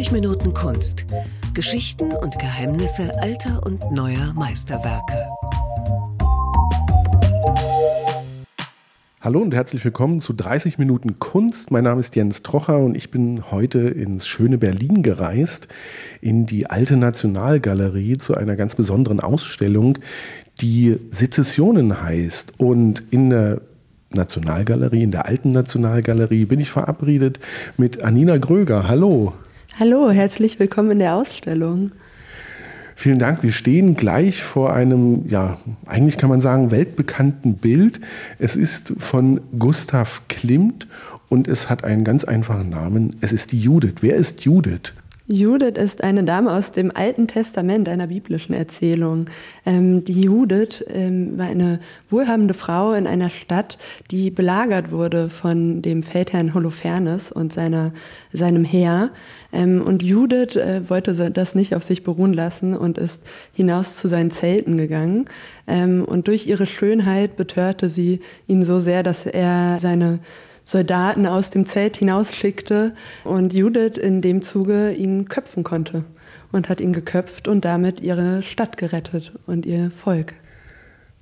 30 Minuten Kunst. Geschichten und Geheimnisse alter und neuer Meisterwerke. Hallo und herzlich willkommen zu 30 Minuten Kunst. Mein Name ist Jens Trocher und ich bin heute ins schöne Berlin gereist, in die Alte Nationalgalerie zu einer ganz besonderen Ausstellung, die Sezessionen heißt. Und in der Nationalgalerie, in der Alten Nationalgalerie, bin ich verabredet mit Anina Gröger. Hallo. Hallo, herzlich willkommen in der Ausstellung. Vielen Dank. Wir stehen gleich vor einem, ja, eigentlich kann man sagen, weltbekannten Bild. Es ist von Gustav Klimt und es hat einen ganz einfachen Namen. Es ist die Judith. Wer ist Judith? Judith ist eine Dame aus dem Alten Testament, einer biblischen Erzählung. Ähm, die Judith ähm, war eine wohlhabende Frau in einer Stadt, die belagert wurde von dem Feldherrn Holofernes und seiner, seinem Heer. Ähm, und Judith äh, wollte das nicht auf sich beruhen lassen und ist hinaus zu seinen Zelten gegangen. Ähm, und durch ihre Schönheit betörte sie ihn so sehr, dass er seine Soldaten aus dem Zelt hinausschickte und Judith in dem Zuge ihn köpfen konnte und hat ihn geköpft und damit ihre Stadt gerettet und ihr Volk.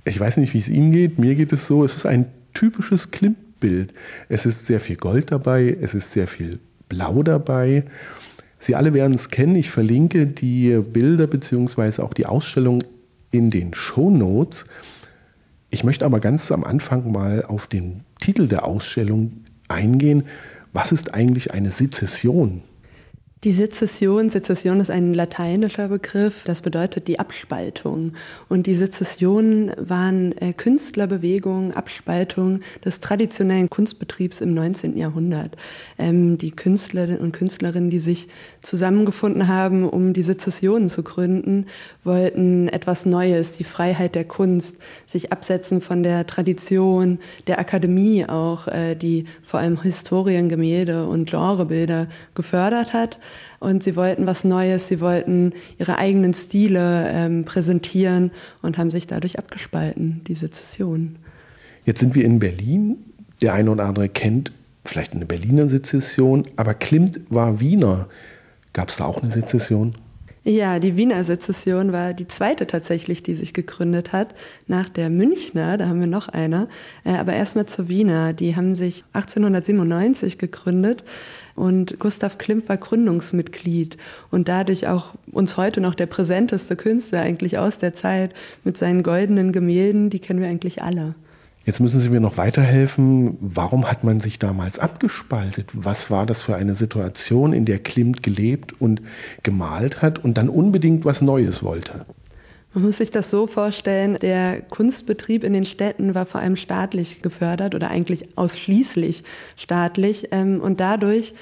Ich weiß nicht, wie es Ihnen geht. Mir geht es so, es ist ein typisches Klimt-Bild. Es ist sehr viel Gold dabei, es ist sehr viel Blau dabei. Sie alle werden es kennen. Ich verlinke die Bilder bzw. auch die Ausstellung in den Show Notes. Ich möchte aber ganz am Anfang mal auf den Titel der Ausstellung eingehen. Was ist eigentlich eine Sezession? Die Sezession, Sezession ist ein lateinischer Begriff, das bedeutet die Abspaltung. Und die Sezessionen waren äh, Künstlerbewegungen, Abspaltung des traditionellen Kunstbetriebs im 19. Jahrhundert. Ähm, die Künstlerinnen und Künstlerinnen, die sich zusammengefunden haben, um die Sezessionen zu gründen, wollten etwas Neues, die Freiheit der Kunst, sich absetzen von der Tradition, der Akademie auch, äh, die vor allem Historien, Gemälde und Genrebilder gefördert hat und sie wollten was Neues, sie wollten ihre eigenen Stile ähm, präsentieren und haben sich dadurch abgespalten, die Sezession. Jetzt sind wir in Berlin. Der eine oder andere kennt vielleicht eine Berliner Sezession, aber Klimt war Wiener. Gab es da auch eine Sezession? Ja, die Wiener Sezession war die zweite tatsächlich, die sich gegründet hat, nach der Münchner, da haben wir noch eine, äh, aber erstmal zur Wiener. Die haben sich 1897 gegründet und Gustav Klimt war Gründungsmitglied und dadurch auch uns heute noch der präsenteste Künstler eigentlich aus der Zeit mit seinen goldenen Gemälden, die kennen wir eigentlich alle. Jetzt müssen Sie mir noch weiterhelfen. Warum hat man sich damals abgespaltet? Was war das für eine Situation, in der Klimt gelebt und gemalt hat und dann unbedingt was Neues wollte? Man muss sich das so vorstellen, der Kunstbetrieb in den Städten war vor allem staatlich gefördert oder eigentlich ausschließlich staatlich. Ähm, und dadurch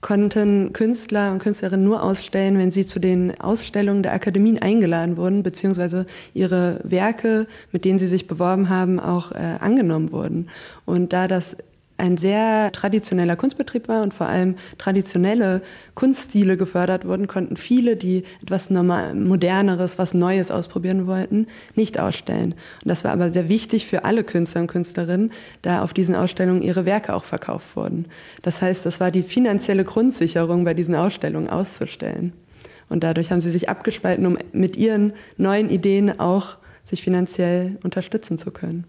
konnten Künstler und Künstlerinnen nur ausstellen, wenn sie zu den Ausstellungen der Akademien eingeladen wurden, beziehungsweise ihre Werke, mit denen sie sich beworben haben, auch äh, angenommen wurden. Und da das ein sehr traditioneller Kunstbetrieb war und vor allem traditionelle Kunststile gefördert wurden, konnten viele, die etwas normal, moderneres, was Neues ausprobieren wollten, nicht ausstellen. Und das war aber sehr wichtig für alle Künstler und Künstlerinnen, da auf diesen Ausstellungen ihre Werke auch verkauft wurden. Das heißt, das war die finanzielle Grundsicherung, bei diesen Ausstellungen auszustellen. Und dadurch haben sie sich abgespalten, um mit ihren neuen Ideen auch sich finanziell unterstützen zu können.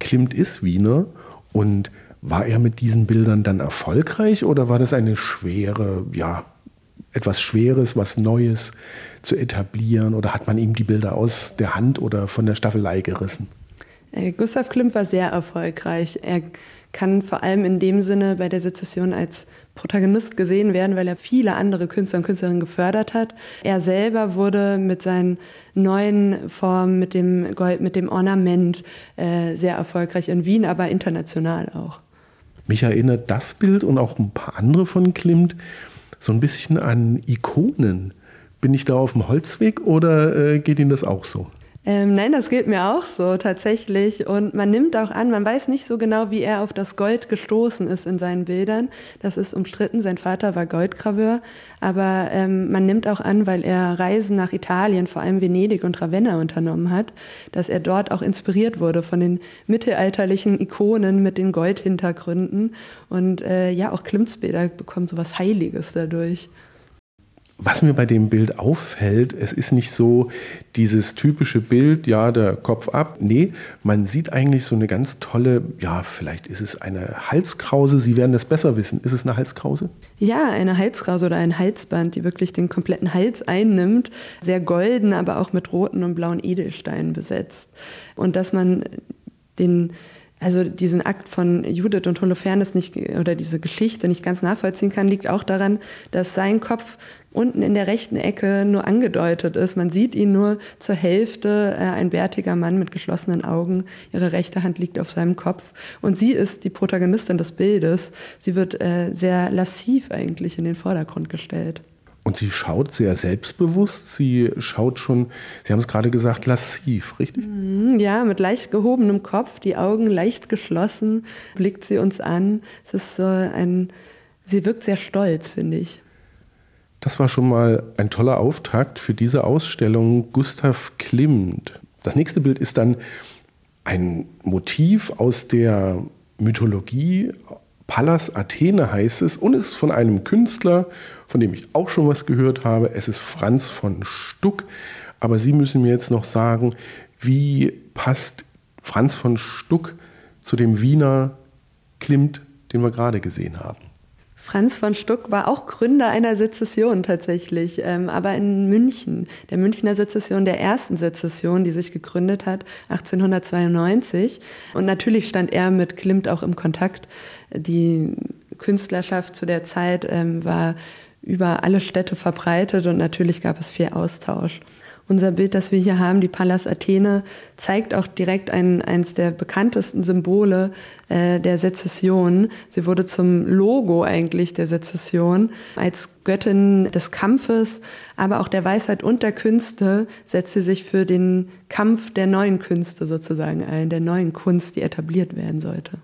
Klimt ist Wiener und war er mit diesen Bildern dann erfolgreich oder war das eine schwere, ja, etwas Schweres, was Neues zu etablieren oder hat man ihm die Bilder aus der Hand oder von der Staffelei gerissen? Äh, Gustav Klimt war sehr erfolgreich. Er kann vor allem in dem Sinne bei der Sezession als Protagonist gesehen werden, weil er viele andere Künstler und Künstlerinnen gefördert hat. Er selber wurde mit seinen neuen Formen, mit dem Gold, mit dem Ornament äh, sehr erfolgreich in Wien, aber international auch. Mich erinnert das Bild und auch ein paar andere von Klimt so ein bisschen an Ikonen. Bin ich da auf dem Holzweg oder äh, geht Ihnen das auch so? Ähm, nein, das geht mir auch so tatsächlich. Und man nimmt auch an, man weiß nicht so genau, wie er auf das Gold gestoßen ist in seinen Bildern. Das ist umstritten. Sein Vater war Goldgraveur. Aber ähm, man nimmt auch an, weil er Reisen nach Italien, vor allem Venedig und Ravenna unternommen hat, dass er dort auch inspiriert wurde von den mittelalterlichen Ikonen mit den Goldhintergründen. Und äh, ja, auch Klimts Bilder bekommen so was Heiliges dadurch. Was mir bei dem Bild auffällt, es ist nicht so dieses typische Bild, ja, der Kopf ab. Nee, man sieht eigentlich so eine ganz tolle, ja, vielleicht ist es eine Halskrause. Sie werden das besser wissen. Ist es eine Halskrause? Ja, eine Halskrause oder ein Halsband, die wirklich den kompletten Hals einnimmt. Sehr golden, aber auch mit roten und blauen Edelsteinen besetzt. Und dass man den also diesen Akt von Judith und Holofernes nicht oder diese Geschichte nicht ganz nachvollziehen kann, liegt auch daran, dass sein Kopf unten in der rechten Ecke nur angedeutet ist. Man sieht ihn nur zur Hälfte, äh, ein bärtiger Mann mit geschlossenen Augen. Ihre rechte Hand liegt auf seinem Kopf. Und sie ist die Protagonistin des Bildes. Sie wird äh, sehr lassiv eigentlich in den Vordergrund gestellt. Und sie schaut sehr selbstbewusst. Sie schaut schon, Sie haben es gerade gesagt, lassiv, richtig? Mhm, ja, mit leicht gehobenem Kopf, die Augen leicht geschlossen, blickt sie uns an. Es ist so ein, sie wirkt sehr stolz, finde ich. Das war schon mal ein toller Auftakt für diese Ausstellung Gustav Klimt. Das nächste Bild ist dann ein Motiv aus der Mythologie. Pallas Athene heißt es und es ist von einem Künstler, von dem ich auch schon was gehört habe. Es ist Franz von Stuck. Aber Sie müssen mir jetzt noch sagen, wie passt Franz von Stuck zu dem Wiener Klimt, den wir gerade gesehen haben? Franz von Stuck war auch Gründer einer Sezession tatsächlich, ähm, aber in München, der Münchner Sezession, der ersten Sezession, die sich gegründet hat, 1892. Und natürlich stand er mit Klimt auch im Kontakt. Die Künstlerschaft zu der Zeit ähm, war über alle Städte verbreitet und natürlich gab es viel Austausch. Unser Bild, das wir hier haben, die Pallas Athene, zeigt auch direkt ein, eines der bekanntesten Symbole äh, der Sezession. Sie wurde zum Logo eigentlich der Sezession. Als Göttin des Kampfes, aber auch der Weisheit und der Künste setzt sie sich für den Kampf der neuen Künste sozusagen ein, der neuen Kunst, die etabliert werden sollte.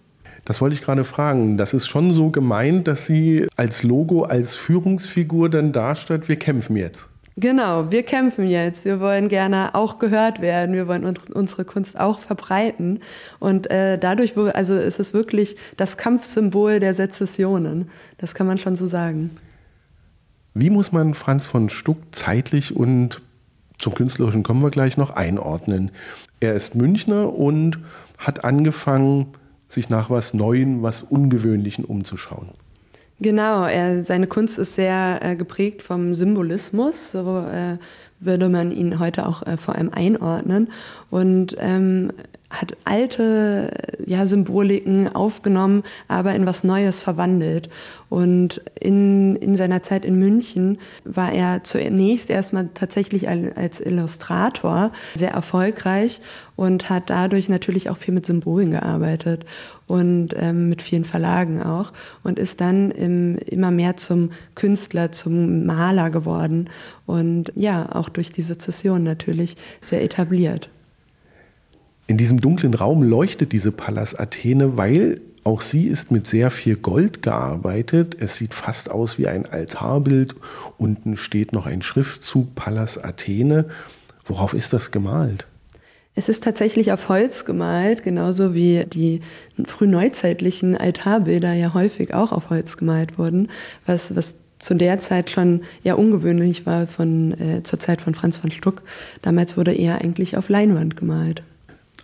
Das wollte ich gerade fragen. Das ist schon so gemeint, dass sie als Logo, als Führungsfigur dann darstellt, wir kämpfen jetzt. Genau, wir kämpfen jetzt. Wir wollen gerne auch gehört werden. Wir wollen uns, unsere Kunst auch verbreiten. Und äh, dadurch, also ist es wirklich das Kampfsymbol der Sezessionen. Das kann man schon so sagen. Wie muss man Franz von Stuck zeitlich und zum Künstlerischen kommen wir gleich noch einordnen? Er ist Münchner und hat angefangen, sich nach was Neuem, was Ungewöhnlichen umzuschauen. Genau, er, seine Kunst ist sehr äh, geprägt vom Symbolismus, so äh, würde man ihn heute auch äh, vor allem einordnen. Und ähm, hat alte ja, Symboliken aufgenommen, aber in was Neues verwandelt. Und in, in seiner Zeit in München war er zunächst erstmal tatsächlich als Illustrator sehr erfolgreich und hat dadurch natürlich auch viel mit Symbolen gearbeitet und ähm, mit vielen Verlagen auch und ist dann im, immer mehr zum Künstler, zum Maler geworden und ja, auch durch die Sezession natürlich sehr etabliert. In diesem dunklen Raum leuchtet diese Pallas Athene, weil auch sie ist mit sehr viel Gold gearbeitet. Es sieht fast aus wie ein Altarbild. Unten steht noch ein Schriftzug Pallas Athene. Worauf ist das gemalt? Es ist tatsächlich auf Holz gemalt, genauso wie die frühneuzeitlichen Altarbilder ja häufig auch auf Holz gemalt wurden, was, was zu der Zeit schon eher ungewöhnlich war von, äh, zur Zeit von Franz von Stuck. Damals wurde eher eigentlich auf Leinwand gemalt.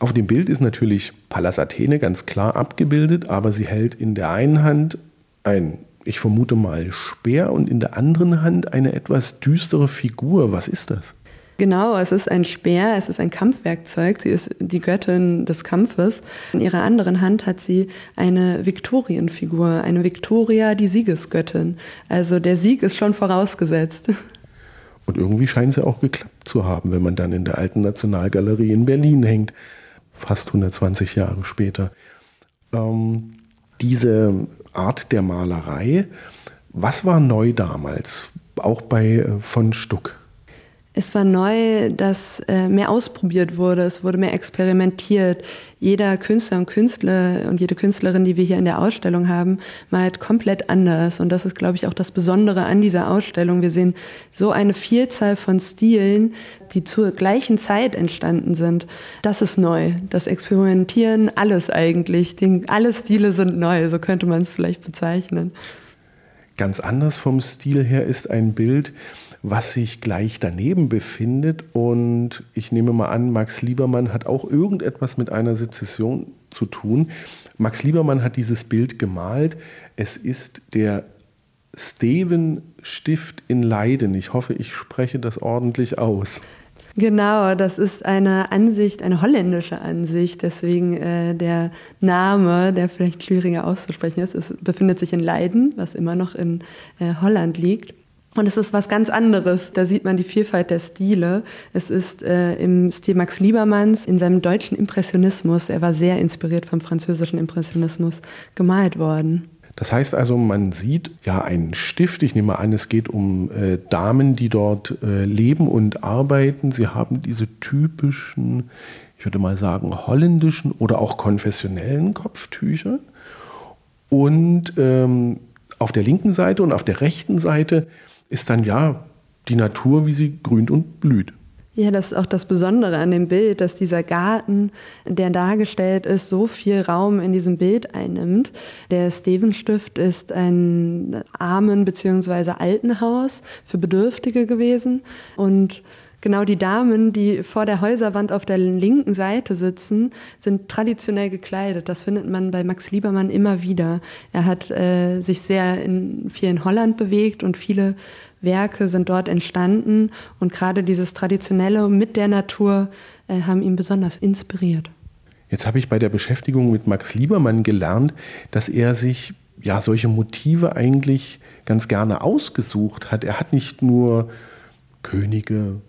Auf dem Bild ist natürlich Pallas Athene ganz klar abgebildet, aber sie hält in der einen Hand ein, ich vermute mal, Speer und in der anderen Hand eine etwas düstere Figur. Was ist das? Genau, es ist ein Speer, es ist ein Kampfwerkzeug. Sie ist die Göttin des Kampfes. In ihrer anderen Hand hat sie eine Viktorienfigur, eine Viktoria, die Siegesgöttin. Also der Sieg ist schon vorausgesetzt. Und irgendwie scheint sie auch geklappt zu haben, wenn man dann in der alten Nationalgalerie in Berlin hängt fast 120 Jahre später. Ähm, diese Art der Malerei, was war neu damals, auch bei äh, von Stuck? Es war neu, dass äh, mehr ausprobiert wurde, es wurde mehr experimentiert. Jeder Künstler und Künstler und jede Künstlerin, die wir hier in der Ausstellung haben, malt komplett anders. Und das ist, glaube ich, auch das Besondere an dieser Ausstellung. Wir sehen so eine Vielzahl von Stilen, die zur gleichen Zeit entstanden sind. Das ist neu. Das Experimentieren, alles eigentlich. alle Stile sind neu, so könnte man es vielleicht bezeichnen. Ganz anders vom Stil her ist ein Bild, was sich gleich daneben befindet. Und ich nehme mal an, Max Liebermann hat auch irgendetwas mit einer Sezession zu tun. Max Liebermann hat dieses Bild gemalt. Es ist der Steven Stift in Leiden. Ich hoffe, ich spreche das ordentlich aus. Genau, das ist eine Ansicht, eine holländische Ansicht, deswegen äh, der Name, der vielleicht schwieriger auszusprechen ist, es befindet sich in Leiden, was immer noch in äh, Holland liegt. Und es ist was ganz anderes. Da sieht man die Vielfalt der Stile. Es ist äh, im Stil Max Liebermanns in seinem deutschen Impressionismus, er war sehr inspiriert vom französischen Impressionismus, gemalt worden. Das heißt also, man sieht ja einen Stift. Ich nehme an, es geht um äh, Damen, die dort äh, leben und arbeiten. Sie haben diese typischen, ich würde mal sagen, holländischen oder auch konfessionellen Kopftücher. Und ähm, auf der linken Seite und auf der rechten Seite ist dann ja die Natur, wie sie grünt und blüht. Ja, das ist auch das Besondere an dem Bild, dass dieser Garten, der dargestellt ist, so viel Raum in diesem Bild einnimmt. Der Stevenstift ist ein Armen- bzw. Altenhaus für Bedürftige gewesen und Genau die Damen, die vor der Häuserwand auf der linken Seite sitzen, sind traditionell gekleidet. Das findet man bei Max Liebermann immer wieder. Er hat äh, sich sehr in, viel in Holland bewegt und viele Werke sind dort entstanden. Und gerade dieses Traditionelle mit der Natur äh, haben ihn besonders inspiriert. Jetzt habe ich bei der Beschäftigung mit Max Liebermann gelernt, dass er sich ja solche Motive eigentlich ganz gerne ausgesucht hat. Er hat nicht nur Könige,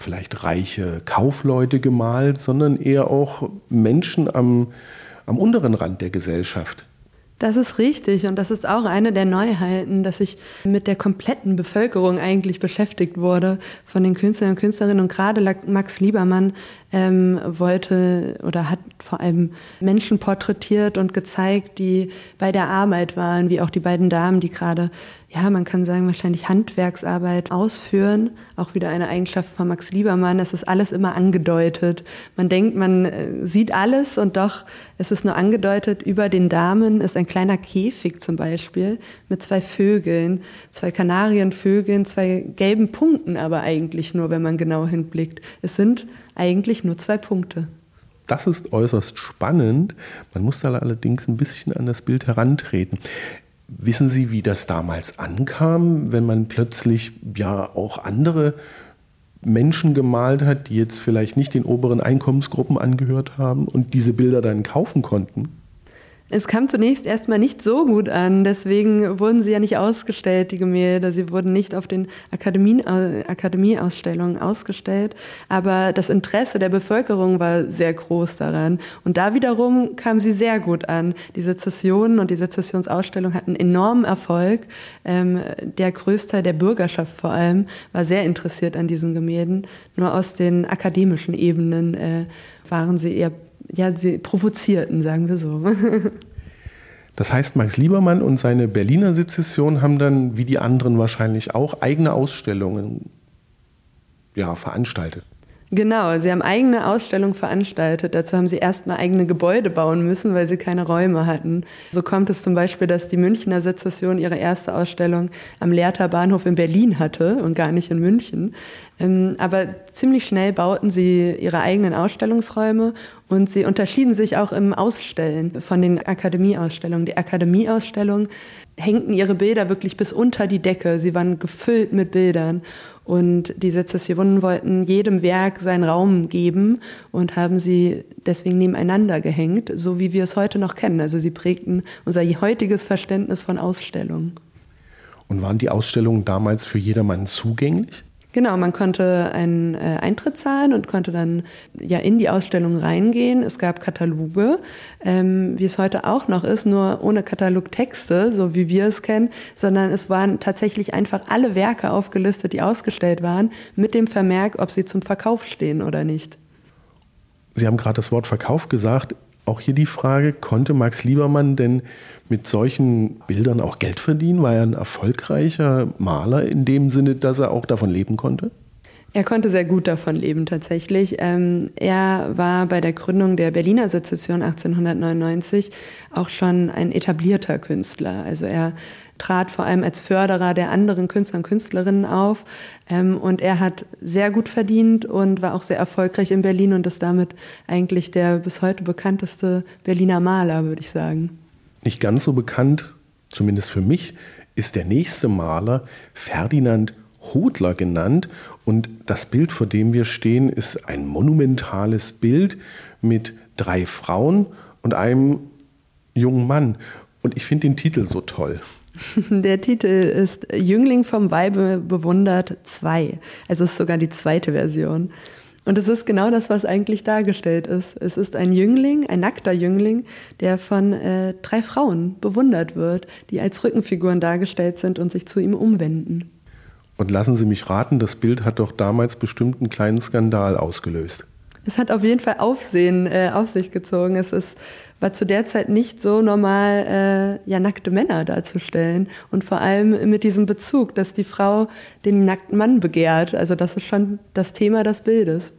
vielleicht reiche Kaufleute gemalt, sondern eher auch Menschen am, am unteren Rand der Gesellschaft. Das ist richtig und das ist auch eine der Neuheiten, dass ich mit der kompletten Bevölkerung eigentlich beschäftigt wurde von den Künstlern und Künstlerinnen und gerade Max Liebermann ähm, wollte oder hat vor allem Menschen porträtiert und gezeigt, die bei der Arbeit waren, wie auch die beiden Damen, die gerade ja, man kann sagen, wahrscheinlich Handwerksarbeit ausführen. Auch wieder eine Eigenschaft von Max Liebermann. Es ist alles immer angedeutet. Man denkt, man äh, sieht alles und doch ist es nur angedeutet. Über den Damen ist ein kleiner Käfig zum Beispiel mit zwei Vögeln, zwei Kanarienvögeln, zwei gelben Punkten aber eigentlich nur, wenn man genau hinblickt. Es sind eigentlich nur zwei Punkte. Das ist äußerst spannend. Man muss da allerdings ein bisschen an das Bild herantreten. Wissen Sie, wie das damals ankam, wenn man plötzlich ja auch andere Menschen gemalt hat, die jetzt vielleicht nicht den oberen Einkommensgruppen angehört haben und diese Bilder dann kaufen konnten? Es kam zunächst erstmal nicht so gut an, deswegen wurden sie ja nicht ausgestellt, die Gemälde. Sie wurden nicht auf den äh, Akademieausstellungen ausgestellt, aber das Interesse der Bevölkerung war sehr groß daran. Und da wiederum kamen sie sehr gut an. Die Sezessionen und die Sezessionsausstellung hatten enormen Erfolg. Ähm, der Größteil der Bürgerschaft vor allem war sehr interessiert an diesen Gemälden. Nur aus den akademischen Ebenen äh, waren sie eher ja, sie provozierten, sagen wir so. Das heißt, Max Liebermann und seine Berliner Sezession haben dann, wie die anderen wahrscheinlich auch, eigene Ausstellungen ja, veranstaltet. Genau, sie haben eigene Ausstellungen veranstaltet. Dazu haben sie erstmal eigene Gebäude bauen müssen, weil sie keine Räume hatten. So kommt es zum Beispiel, dass die Münchner Sezession ihre erste Ausstellung am Lehrter Bahnhof in Berlin hatte und gar nicht in München. Ähm, aber ziemlich schnell bauten sie ihre eigenen Ausstellungsräume und sie unterschieden sich auch im Ausstellen von den Akademieausstellungen. Die Akademieausstellungen hängten ihre Bilder wirklich bis unter die Decke. Sie waren gefüllt mit Bildern. Und die Sezessionen wollten jedem Werk seinen Raum geben und haben sie deswegen nebeneinander gehängt, so wie wir es heute noch kennen. Also sie prägten unser heutiges Verständnis von Ausstellungen. Und waren die Ausstellungen damals für jedermann zugänglich? Genau, man konnte einen äh, Eintritt zahlen und konnte dann ja in die Ausstellung reingehen. Es gab Kataloge, ähm, wie es heute auch noch ist, nur ohne Katalogtexte, so wie wir es kennen, sondern es waren tatsächlich einfach alle Werke aufgelistet, die ausgestellt waren, mit dem Vermerk, ob sie zum Verkauf stehen oder nicht. Sie haben gerade das Wort Verkauf gesagt. Auch hier die Frage, konnte Max Liebermann denn mit solchen Bildern auch Geld verdienen? War er ein erfolgreicher Maler in dem Sinne, dass er auch davon leben konnte? Er konnte sehr gut davon leben tatsächlich. Ähm, er war bei der Gründung der Berliner Sezession 1899 auch schon ein etablierter Künstler. Also er trat vor allem als Förderer der anderen Künstler und Künstlerinnen auf. Ähm, und er hat sehr gut verdient und war auch sehr erfolgreich in Berlin und ist damit eigentlich der bis heute bekannteste Berliner Maler, würde ich sagen. Nicht ganz so bekannt, zumindest für mich, ist der nächste Maler Ferdinand Hodler genannt. Und das Bild, vor dem wir stehen, ist ein monumentales Bild mit drei Frauen und einem jungen Mann. Und ich finde den Titel so toll. Der Titel ist Jüngling vom Weibe bewundert 2. Also ist sogar die zweite Version. Und es ist genau das, was eigentlich dargestellt ist. Es ist ein Jüngling, ein nackter Jüngling, der von äh, drei Frauen bewundert wird, die als Rückenfiguren dargestellt sind und sich zu ihm umwenden. Und lassen Sie mich raten, das Bild hat doch damals bestimmt einen kleinen Skandal ausgelöst. Es hat auf jeden Fall Aufsehen äh, auf sich gezogen. Es ist, war zu der Zeit nicht so normal, äh, ja, nackte Männer darzustellen. Und vor allem mit diesem Bezug, dass die Frau den nackten Mann begehrt. Also das ist schon das Thema des Bildes.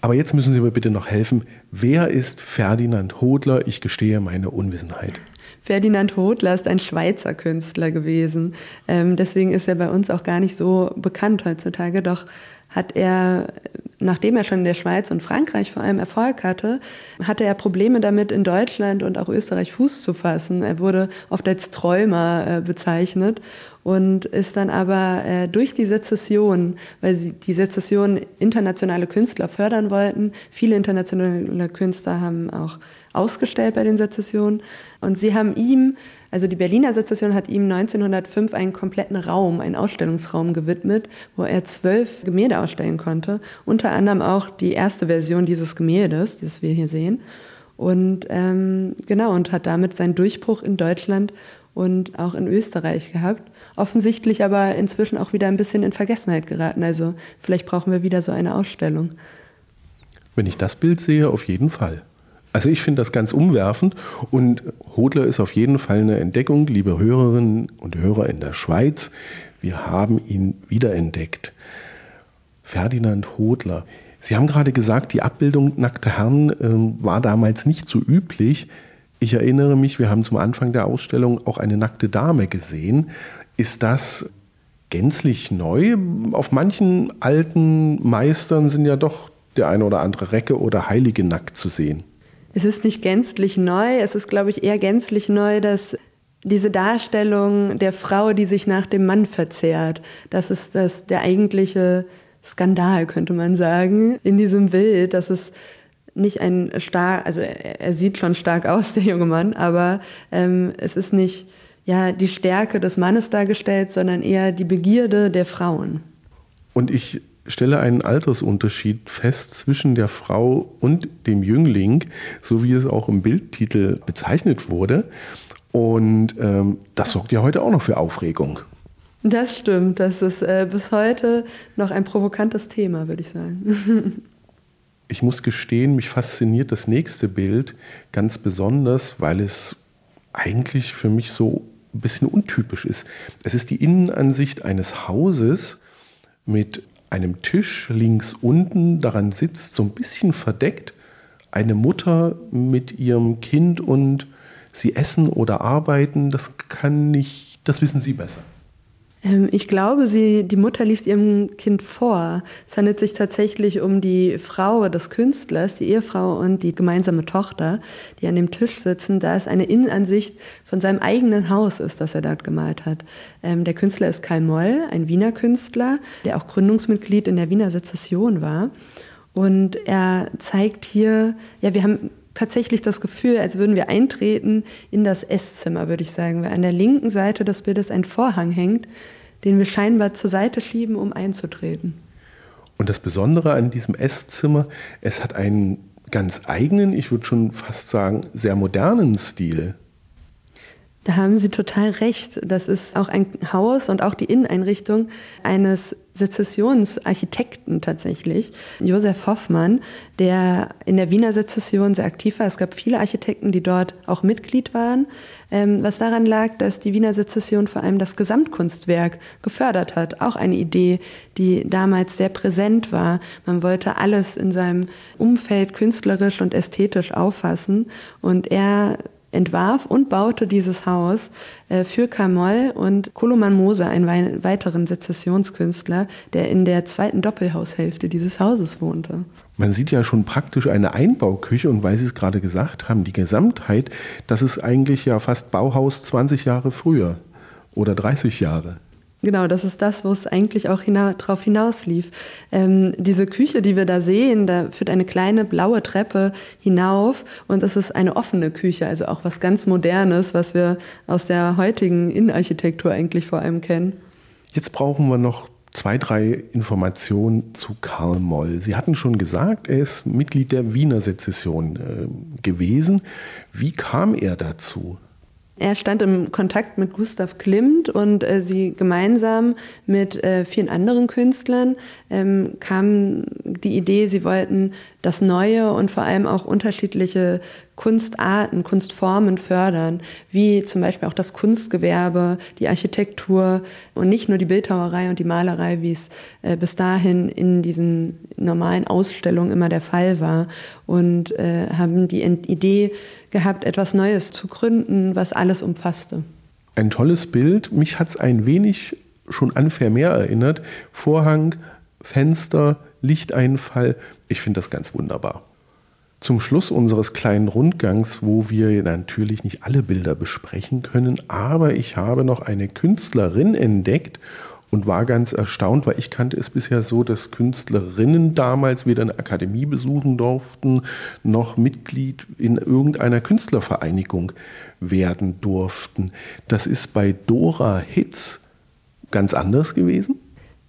Aber jetzt müssen Sie mir bitte noch helfen. Wer ist Ferdinand Hodler? Ich gestehe meine Unwissenheit. Ferdinand Hodler ist ein Schweizer Künstler gewesen. Ähm, deswegen ist er bei uns auch gar nicht so bekannt heutzutage. Doch hat er, nachdem er schon in der Schweiz und Frankreich vor allem Erfolg hatte, hatte er Probleme damit, in Deutschland und auch Österreich Fuß zu fassen. Er wurde oft als Träumer äh, bezeichnet und ist dann aber äh, durch die Sezession, weil sie die Sezession internationale Künstler fördern wollten, viele internationale Künstler haben auch ausgestellt bei den Sezessionen. Und sie haben ihm, also die Berliner Sezession hat ihm 1905 einen kompletten Raum, einen Ausstellungsraum gewidmet, wo er zwölf Gemälde ausstellen konnte. Unter anderem auch die erste Version dieses Gemäldes, das wir hier sehen. Und ähm, genau, und hat damit seinen Durchbruch in Deutschland und auch in Österreich gehabt. Offensichtlich aber inzwischen auch wieder ein bisschen in Vergessenheit geraten. Also vielleicht brauchen wir wieder so eine Ausstellung. Wenn ich das Bild sehe, auf jeden Fall. Also ich finde das ganz umwerfend und Hodler ist auf jeden Fall eine Entdeckung, liebe Hörerinnen und Hörer in der Schweiz. Wir haben ihn wiederentdeckt. Ferdinand Hodler. Sie haben gerade gesagt, die Abbildung nackter Herren äh, war damals nicht so üblich. Ich erinnere mich, wir haben zum Anfang der Ausstellung auch eine nackte Dame gesehen. Ist das gänzlich neu? Auf manchen alten Meistern sind ja doch der eine oder andere Recke oder Heilige nackt zu sehen es ist nicht gänzlich neu. Es ist, glaube ich, eher gänzlich neu, dass diese Darstellung der Frau, die sich nach dem Mann verzehrt, das ist das, der eigentliche Skandal, könnte man sagen, in diesem Bild, dass es nicht ein stark, also er, er, sieht schon stark aus, der junge Mann, aber ähm, es ist nicht ja, die Stärke des Mannes dargestellt, sondern eher die Begierde der Frauen. Und ich stelle einen Altersunterschied fest zwischen der Frau und dem Jüngling, so wie es auch im Bildtitel bezeichnet wurde. Und ähm, das sorgt ja heute auch noch für Aufregung. Das stimmt. Das ist äh, bis heute noch ein provokantes Thema, würde ich sagen. ich muss gestehen, mich fasziniert das nächste Bild ganz besonders, weil es eigentlich für mich so ein bisschen untypisch ist. Es ist die Innenansicht eines Hauses mit einem Tisch links unten, daran sitzt so ein bisschen verdeckt eine Mutter mit ihrem Kind und sie essen oder arbeiten, das kann nicht, das wissen Sie besser. Ähm, ich glaube, sie, die Mutter liest ihrem Kind vor. Es handelt sich tatsächlich um die Frau des Künstlers, die Ehefrau und die gemeinsame Tochter, die an dem Tisch sitzen, da es eine Innenansicht von seinem eigenen Haus ist, das er dort gemalt hat. Ähm, der Künstler ist Karl Moll, ein Wiener Künstler, der auch Gründungsmitglied in der Wiener Sezession war. Und er zeigt hier, ja, wir haben tatsächlich das Gefühl, als würden wir eintreten in das Esszimmer, würde ich sagen, weil an der linken Seite des Bildes ein Vorhang hängt, den wir scheinbar zur Seite schieben, um einzutreten. Und das Besondere an diesem Esszimmer, es hat einen ganz eigenen, ich würde schon fast sagen, sehr modernen Stil. Da haben Sie total recht. Das ist auch ein Haus und auch die Inneneinrichtung eines Sezessionsarchitekten tatsächlich, Josef Hoffmann, der in der Wiener Sezession sehr aktiv war. Es gab viele Architekten, die dort auch Mitglied waren, ähm, was daran lag, dass die Wiener Sezession vor allem das Gesamtkunstwerk gefördert hat. Auch eine Idee, die damals sehr präsent war. Man wollte alles in seinem Umfeld künstlerisch und ästhetisch auffassen und er entwarf und baute dieses Haus äh, für Kamol und Koloman Moser, einen weiteren Sezessionskünstler, der in der zweiten Doppelhaushälfte dieses Hauses wohnte. Man sieht ja schon praktisch eine Einbauküche und weil Sie es gerade gesagt haben, die Gesamtheit, das ist eigentlich ja fast Bauhaus 20 Jahre früher oder 30 Jahre. Genau, das ist das, wo es eigentlich auch hina drauf hinauslief. Ähm, diese Küche, die wir da sehen, da führt eine kleine blaue Treppe hinauf und es ist eine offene Küche, also auch was ganz Modernes, was wir aus der heutigen Innenarchitektur eigentlich vor allem kennen. Jetzt brauchen wir noch zwei, drei Informationen zu Karl Moll. Sie hatten schon gesagt, er ist Mitglied der Wiener Sezession äh, gewesen. Wie kam er dazu? Er stand im Kontakt mit Gustav Klimt und äh, sie gemeinsam mit äh, vielen anderen Künstlern ähm, kam die Idee, sie wollten das Neue und vor allem auch unterschiedliche Kunstarten, Kunstformen fördern, wie zum Beispiel auch das Kunstgewerbe, die Architektur und nicht nur die Bildhauerei und die Malerei, wie es äh, bis dahin in diesen normalen Ausstellungen immer der Fall war. Und äh, haben die Idee gehabt, etwas Neues zu gründen, was alles umfasste. Ein tolles Bild. Mich hat es ein wenig schon an Vermeer erinnert. Vorhang, Fenster, Lichteinfall. Ich finde das ganz wunderbar. Zum Schluss unseres kleinen Rundgangs, wo wir natürlich nicht alle Bilder besprechen können, aber ich habe noch eine Künstlerin entdeckt und war ganz erstaunt, weil ich kannte es bisher so, dass Künstlerinnen damals weder eine Akademie besuchen durften, noch Mitglied in irgendeiner Künstlervereinigung werden durften. Das ist bei Dora Hitz ganz anders gewesen.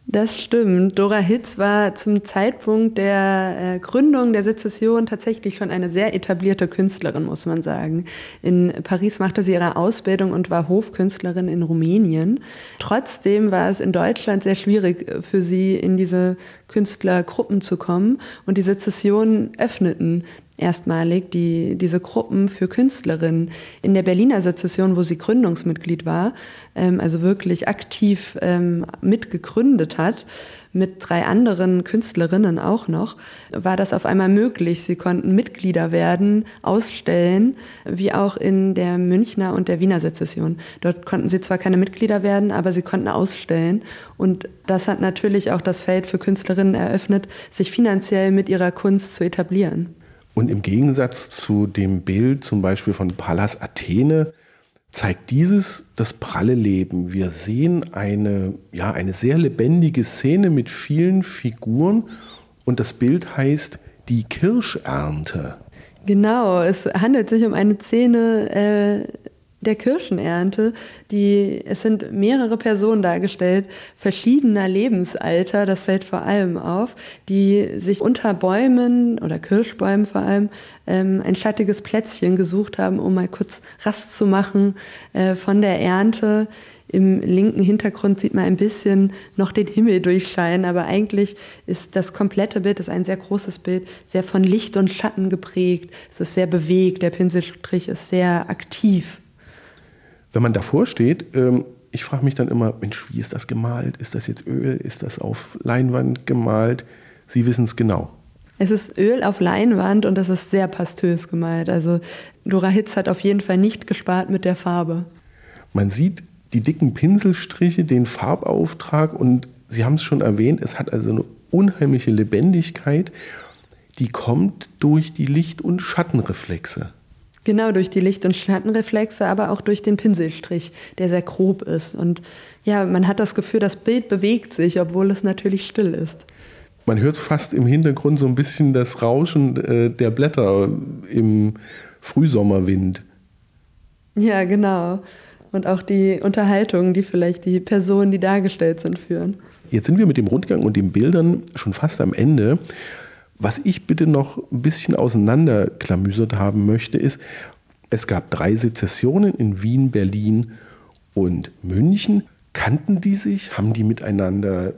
Das stimmt. Dora Hitz war zum Zeitpunkt der äh, Gründung der Sezession tatsächlich schon eine sehr etablierte Künstlerin, muss man sagen. In Paris machte sie ihre Ausbildung und war Hofkünstlerin in Rumänien. Trotzdem war es in Deutschland sehr schwierig äh, für sie, in diese Künstlergruppen zu kommen. Und die Sezessionen öffneten erstmalig die, diese Gruppen für Künstlerinnen. In der Berliner Sezession, wo sie Gründungsmitglied war, ähm, also wirklich aktiv ähm, mitgegründet hat, mit drei anderen Künstlerinnen auch noch, war das auf einmal möglich. Sie konnten Mitglieder werden, ausstellen, wie auch in der Münchner und der Wiener Sezession. Dort konnten sie zwar keine Mitglieder werden, aber sie konnten ausstellen. Und das hat natürlich auch das Feld für Künstlerinnen eröffnet, sich finanziell mit ihrer Kunst zu etablieren. Und im Gegensatz zu dem Bild zum Beispiel von Pallas Athene zeigt dieses das pralle Leben. Wir sehen eine, ja, eine sehr lebendige Szene mit vielen Figuren und das Bild heißt die Kirschernte. Genau, es handelt sich um eine Szene, äh, der Kirschenernte. Die, es sind mehrere Personen dargestellt, verschiedener Lebensalter, das fällt vor allem auf, die sich unter Bäumen oder Kirschbäumen vor allem ähm, ein schattiges Plätzchen gesucht haben, um mal kurz Rast zu machen äh, von der Ernte. Im linken Hintergrund sieht man ein bisschen noch den Himmel durchscheinen, aber eigentlich ist das komplette Bild, das ist ein sehr großes Bild, sehr von Licht und Schatten geprägt. Es ist sehr bewegt, der Pinselstrich ist sehr aktiv wenn man davor steht, ähm, ich frage mich dann immer, Mensch, wie ist das gemalt? Ist das jetzt Öl? Ist das auf Leinwand gemalt? Sie wissen es genau. Es ist Öl auf Leinwand und das ist sehr pastös gemalt. Also Dora Hitz hat auf jeden Fall nicht gespart mit der Farbe. Man sieht die dicken Pinselstriche, den Farbauftrag und Sie haben es schon erwähnt, es hat also eine unheimliche Lebendigkeit, die kommt durch die Licht- und Schattenreflexe. Genau, durch die Licht- und Schattenreflexe, aber auch durch den Pinselstrich, der sehr grob ist. Und ja, man hat das Gefühl, das Bild bewegt sich, obwohl es natürlich still ist. Man hört fast im Hintergrund so ein bisschen das Rauschen äh, der Blätter im Frühsommerwind. Ja, genau. Und auch die Unterhaltungen, die vielleicht die Personen, die dargestellt sind, führen. Jetzt sind wir mit dem Rundgang und den Bildern schon fast am Ende. Was ich bitte noch ein bisschen auseinanderklamüsert haben möchte, ist, es gab drei Sezessionen in Wien, Berlin und München. Kannten die sich? Haben die miteinander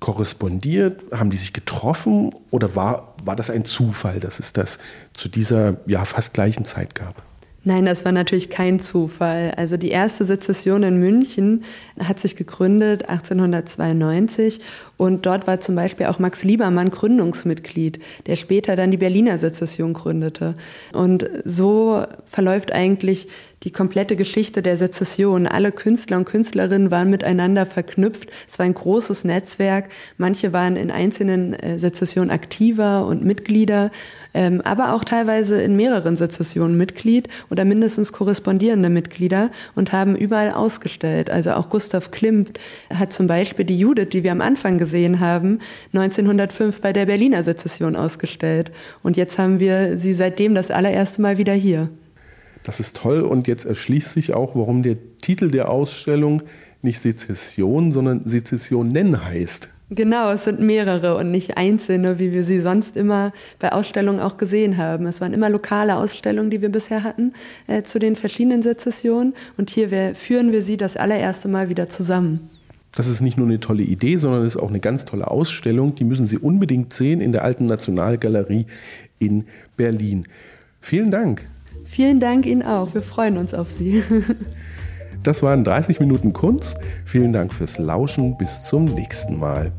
korrespondiert? Haben die sich getroffen oder war, war das ein Zufall, dass es das zu dieser ja, fast gleichen Zeit gab? Nein, das war natürlich kein Zufall. Also die erste Sezession in München hat sich gegründet 1892 und dort war zum Beispiel auch Max Liebermann Gründungsmitglied, der später dann die Berliner Sezession gründete. Und so verläuft eigentlich die komplette Geschichte der Sezession. Alle Künstler und Künstlerinnen waren miteinander verknüpft. Es war ein großes Netzwerk. Manche waren in einzelnen äh, Sezessionen aktiver und Mitglieder, ähm, aber auch teilweise in mehreren Sezessionen Mitglied oder mindestens korrespondierende Mitglieder und haben überall ausgestellt. Also auch Gustav Klimt hat zum Beispiel die Judith, die wir am Anfang gesehen haben, 1905 bei der Berliner Sezession ausgestellt. Und jetzt haben wir sie seitdem das allererste Mal wieder hier. Das ist toll und jetzt erschließt sich auch, warum der Titel der Ausstellung nicht Sezession, sondern Sezessionen heißt. Genau, es sind mehrere und nicht einzelne, wie wir sie sonst immer bei Ausstellungen auch gesehen haben. Es waren immer lokale Ausstellungen, die wir bisher hatten äh, zu den verschiedenen Sezessionen und hier wir, führen wir sie das allererste Mal wieder zusammen. Das ist nicht nur eine tolle Idee, sondern es ist auch eine ganz tolle Ausstellung. Die müssen Sie unbedingt sehen in der Alten Nationalgalerie in Berlin. Vielen Dank. Vielen Dank Ihnen auch. Wir freuen uns auf Sie. Das waren 30 Minuten Kunst. Vielen Dank fürs Lauschen. Bis zum nächsten Mal.